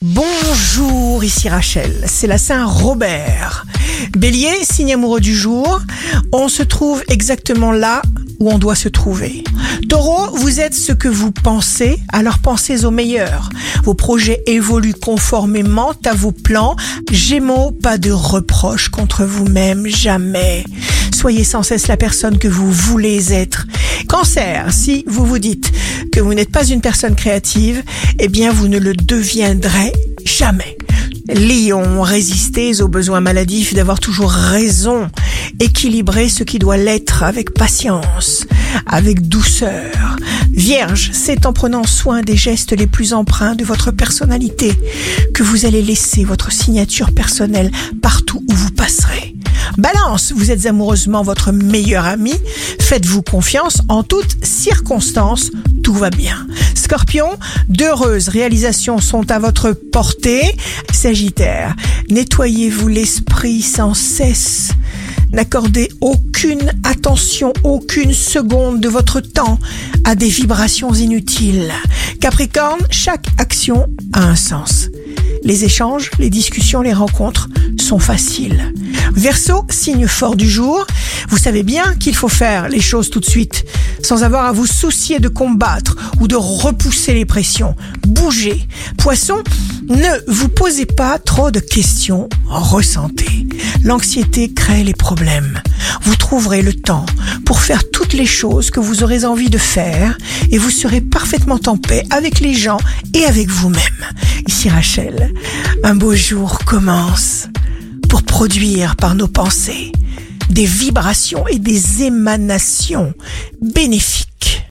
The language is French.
Bonjour, ici Rachel, c'est la Saint-Robert. Bélier, signe amoureux du jour, on se trouve exactement là où on doit se trouver. Taureau, vous êtes ce que vous pensez, alors pensez au meilleur. Vos projets évoluent conformément à vos plans. Gémeaux, pas de reproches contre vous-même, jamais. Soyez sans cesse la personne que vous voulez être. Cancer, si vous vous dites que vous n'êtes pas une personne créative, eh bien vous ne le deviendrez jamais. Lion, résistez aux besoins maladifs d'avoir toujours raison. Équilibrez ce qui doit l'être avec patience, avec douceur. Vierge, c'est en prenant soin des gestes les plus empreints de votre personnalité que vous allez laisser votre signature personnelle partout où vous passerez. Balance, vous êtes amoureusement votre meilleur ami, faites-vous confiance en toutes circonstances, tout va bien. Scorpion, d'heureuses réalisations sont à votre portée. Sagittaire, nettoyez-vous l'esprit sans cesse. N'accordez aucune attention, aucune seconde de votre temps à des vibrations inutiles. Capricorne, chaque action a un sens. Les échanges, les discussions, les rencontres sont faciles. Verseau, signe fort du jour, vous savez bien qu'il faut faire les choses tout de suite, sans avoir à vous soucier de combattre ou de repousser les pressions. Bougez. Poisson, ne vous posez pas trop de questions, ressentez. L'anxiété crée les problèmes. Vous trouverez le temps pour faire les choses que vous aurez envie de faire et vous serez parfaitement en paix avec les gens et avec vous-même. Ici Rachel, un beau jour commence pour produire par nos pensées des vibrations et des émanations bénéfiques